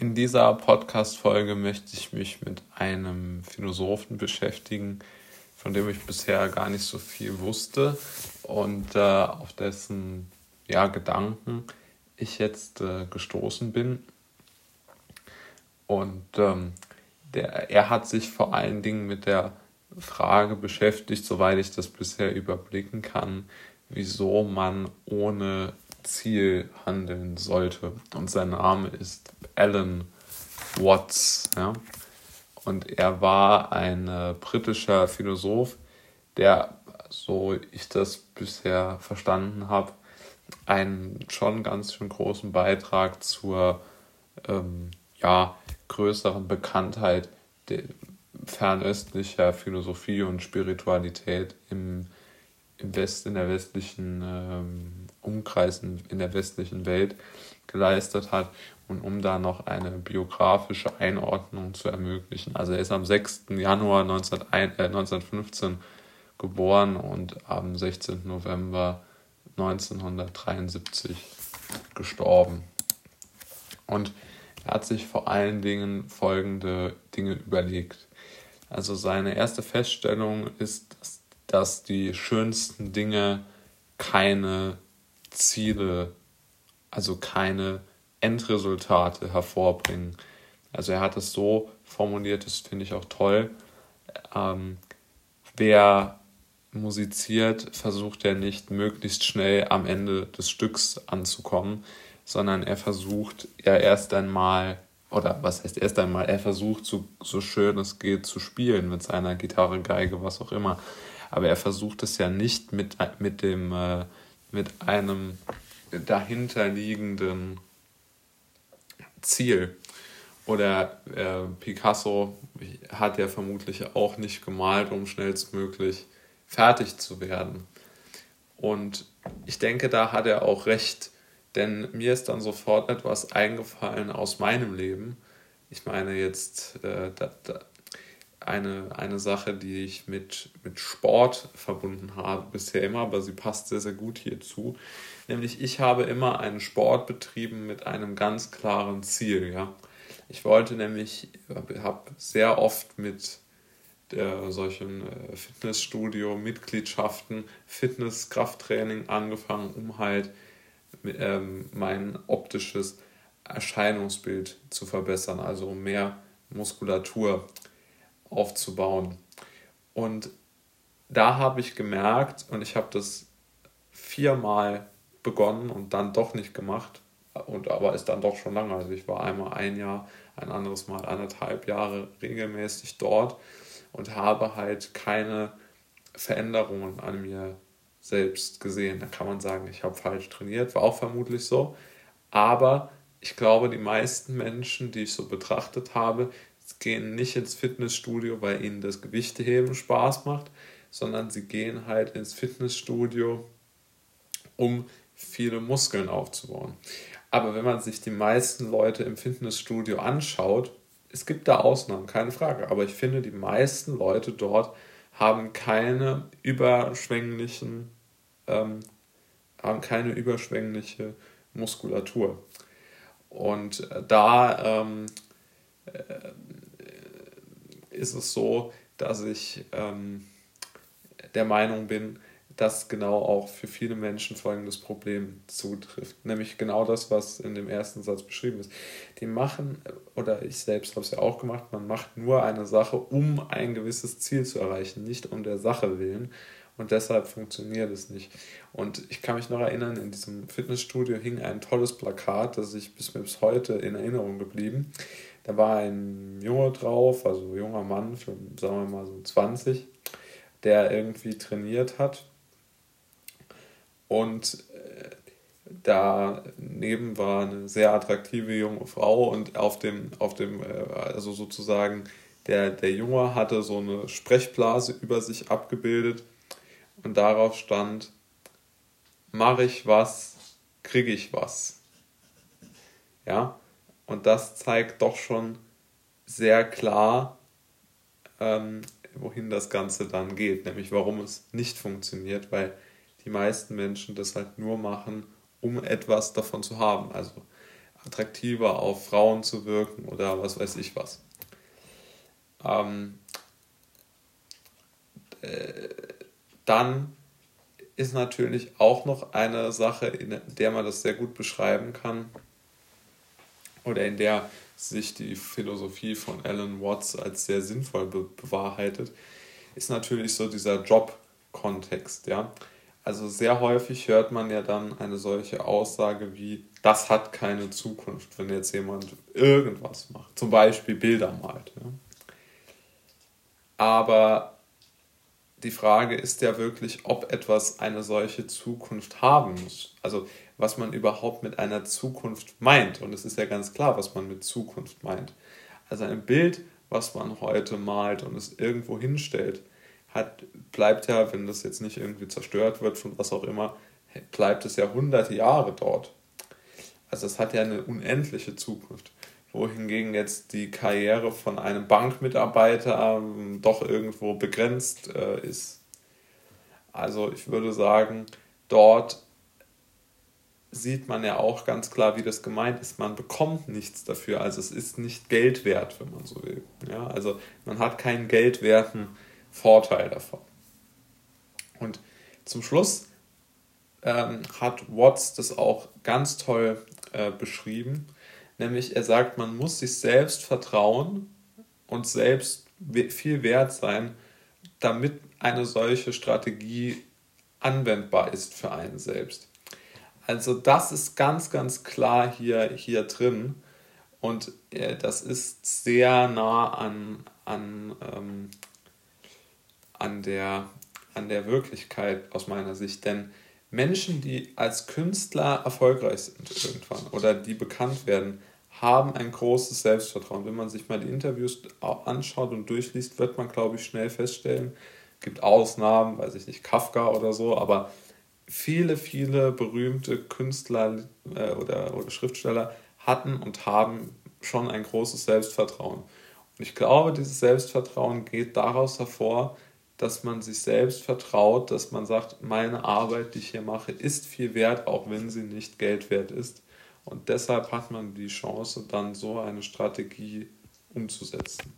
In dieser Podcast-Folge möchte ich mich mit einem Philosophen beschäftigen, von dem ich bisher gar nicht so viel wusste und äh, auf dessen ja, Gedanken ich jetzt äh, gestoßen bin. Und ähm, der, er hat sich vor allen Dingen mit der Frage beschäftigt, soweit ich das bisher überblicken kann, wieso man ohne Ziel handeln sollte. Und sein Name ist Alan Watts. Ja? Und er war ein äh, britischer Philosoph, der, so ich das bisher verstanden habe, einen schon ganz schön großen Beitrag zur ähm, ja, größeren Bekanntheit fernöstlicher Philosophie und Spiritualität im, im West, in der westlichen ähm, Umkreis in, der westlichen Welt geleistet hat und um da noch eine biografische Einordnung zu ermöglichen. Also er ist am 6. Januar 1901, äh, 1915 geboren und am 16. November 1973 gestorben. Und er hat sich vor allen Dingen folgende Dinge überlegt. Also seine erste Feststellung ist, dass die schönsten Dinge keine Ziele, also keine Endresultate hervorbringen. Also er hat es so formuliert, das finde ich auch toll. Ähm, wer musiziert, versucht er nicht möglichst schnell am Ende des Stücks anzukommen, sondern er versucht ja erst einmal, oder was heißt erst einmal, er versucht so, so schön es geht zu spielen mit seiner Gitarre, Geige, was auch immer. Aber er versucht es ja nicht mit, mit dem äh, mit einem dahinterliegenden Ziel. Oder äh, Picasso hat ja vermutlich auch nicht gemalt, um schnellstmöglich fertig zu werden. Und ich denke, da hat er auch recht, denn mir ist dann sofort etwas eingefallen aus meinem Leben. Ich meine jetzt, äh, da, da, eine, eine Sache, die ich mit, mit Sport verbunden habe bisher immer, aber sie passt sehr, sehr gut hierzu. Nämlich ich habe immer einen Sport betrieben mit einem ganz klaren Ziel. Ja? Ich wollte nämlich, habe sehr oft mit äh, solchen äh, Fitnessstudio-Mitgliedschaften, Fitness-Krafttraining angefangen, um halt ähm, mein optisches Erscheinungsbild zu verbessern, also mehr Muskulatur aufzubauen. Und da habe ich gemerkt, und ich habe das viermal begonnen und dann doch nicht gemacht, und aber ist dann doch schon lange. Also ich war einmal ein Jahr, ein anderes Mal anderthalb Jahre regelmäßig dort und habe halt keine Veränderungen an mir selbst gesehen. Da kann man sagen, ich habe falsch trainiert, war auch vermutlich so. Aber ich glaube, die meisten Menschen, die ich so betrachtet habe, gehen nicht ins Fitnessstudio, weil ihnen das Gewichteheben Spaß macht, sondern sie gehen halt ins Fitnessstudio, um viele Muskeln aufzubauen. Aber wenn man sich die meisten Leute im Fitnessstudio anschaut, es gibt da Ausnahmen, keine Frage, aber ich finde, die meisten Leute dort haben keine überschwänglichen, ähm, haben keine überschwängliche Muskulatur. Und da ähm, äh, ist es so, dass ich ähm, der Meinung bin, dass genau auch für viele Menschen folgendes Problem zutrifft. Nämlich genau das, was in dem ersten Satz beschrieben ist. Die machen, oder ich selbst habe es ja auch gemacht, man macht nur eine Sache, um ein gewisses Ziel zu erreichen, nicht um der Sache willen. Und deshalb funktioniert es nicht. Und ich kann mich noch erinnern, in diesem Fitnessstudio hing ein tolles Plakat, das ich bis, bis heute in Erinnerung geblieben. Da war ein Junge drauf, also ein junger Mann, für, sagen wir mal so 20, der irgendwie trainiert hat. Und äh, daneben war eine sehr attraktive junge Frau und auf dem, auf dem, äh, also sozusagen, der, der Junge hatte so eine Sprechblase über sich abgebildet und darauf stand, mache ich was, kriege ich was. Ja, und das zeigt doch schon sehr klar, ähm, wohin das Ganze dann geht, nämlich warum es nicht funktioniert, weil die meisten Menschen das halt nur machen, um etwas davon zu haben. Also attraktiver auf Frauen zu wirken oder was weiß ich was. Ähm, äh, dann ist natürlich auch noch eine Sache, in der man das sehr gut beschreiben kann oder in der sich die Philosophie von Alan Watts als sehr sinnvoll be bewahrheitet, ist natürlich so dieser Job-Kontext. Ja? Also sehr häufig hört man ja dann eine solche Aussage wie, das hat keine Zukunft, wenn jetzt jemand irgendwas macht, zum Beispiel Bilder malt. Ja? Aber die Frage ist ja wirklich, ob etwas eine solche Zukunft haben muss. Also was man überhaupt mit einer Zukunft meint. Und es ist ja ganz klar, was man mit Zukunft meint. Also ein Bild, was man heute malt und es irgendwo hinstellt, hat, bleibt ja, wenn das jetzt nicht irgendwie zerstört wird von was auch immer, bleibt es ja hunderte Jahre dort. Also es hat ja eine unendliche Zukunft wohingegen jetzt die Karriere von einem Bankmitarbeiter ähm, doch irgendwo begrenzt äh, ist. Also ich würde sagen, dort sieht man ja auch ganz klar, wie das gemeint ist. Man bekommt nichts dafür, also es ist nicht Geld wert, wenn man so will. Ja, also man hat keinen geldwerten Vorteil davon. Und zum Schluss ähm, hat Watts das auch ganz toll äh, beschrieben Nämlich er sagt, man muss sich selbst vertrauen und selbst viel wert sein, damit eine solche Strategie anwendbar ist für einen selbst. Also das ist ganz, ganz klar hier, hier drin und äh, das ist sehr nah an, an, ähm, an, der, an der Wirklichkeit aus meiner Sicht. Denn Menschen, die als Künstler erfolgreich sind irgendwann oder die bekannt werden, haben ein großes Selbstvertrauen. Wenn man sich mal die Interviews anschaut und durchliest, wird man, glaube ich, schnell feststellen, es gibt Ausnahmen, weiß ich nicht, Kafka oder so, aber viele, viele berühmte Künstler äh, oder, oder Schriftsteller hatten und haben schon ein großes Selbstvertrauen. Und ich glaube, dieses Selbstvertrauen geht daraus hervor, dass man sich selbst vertraut, dass man sagt, meine Arbeit, die ich hier mache, ist viel wert, auch wenn sie nicht Geld wert ist. Und deshalb hat man die Chance, dann so eine Strategie umzusetzen.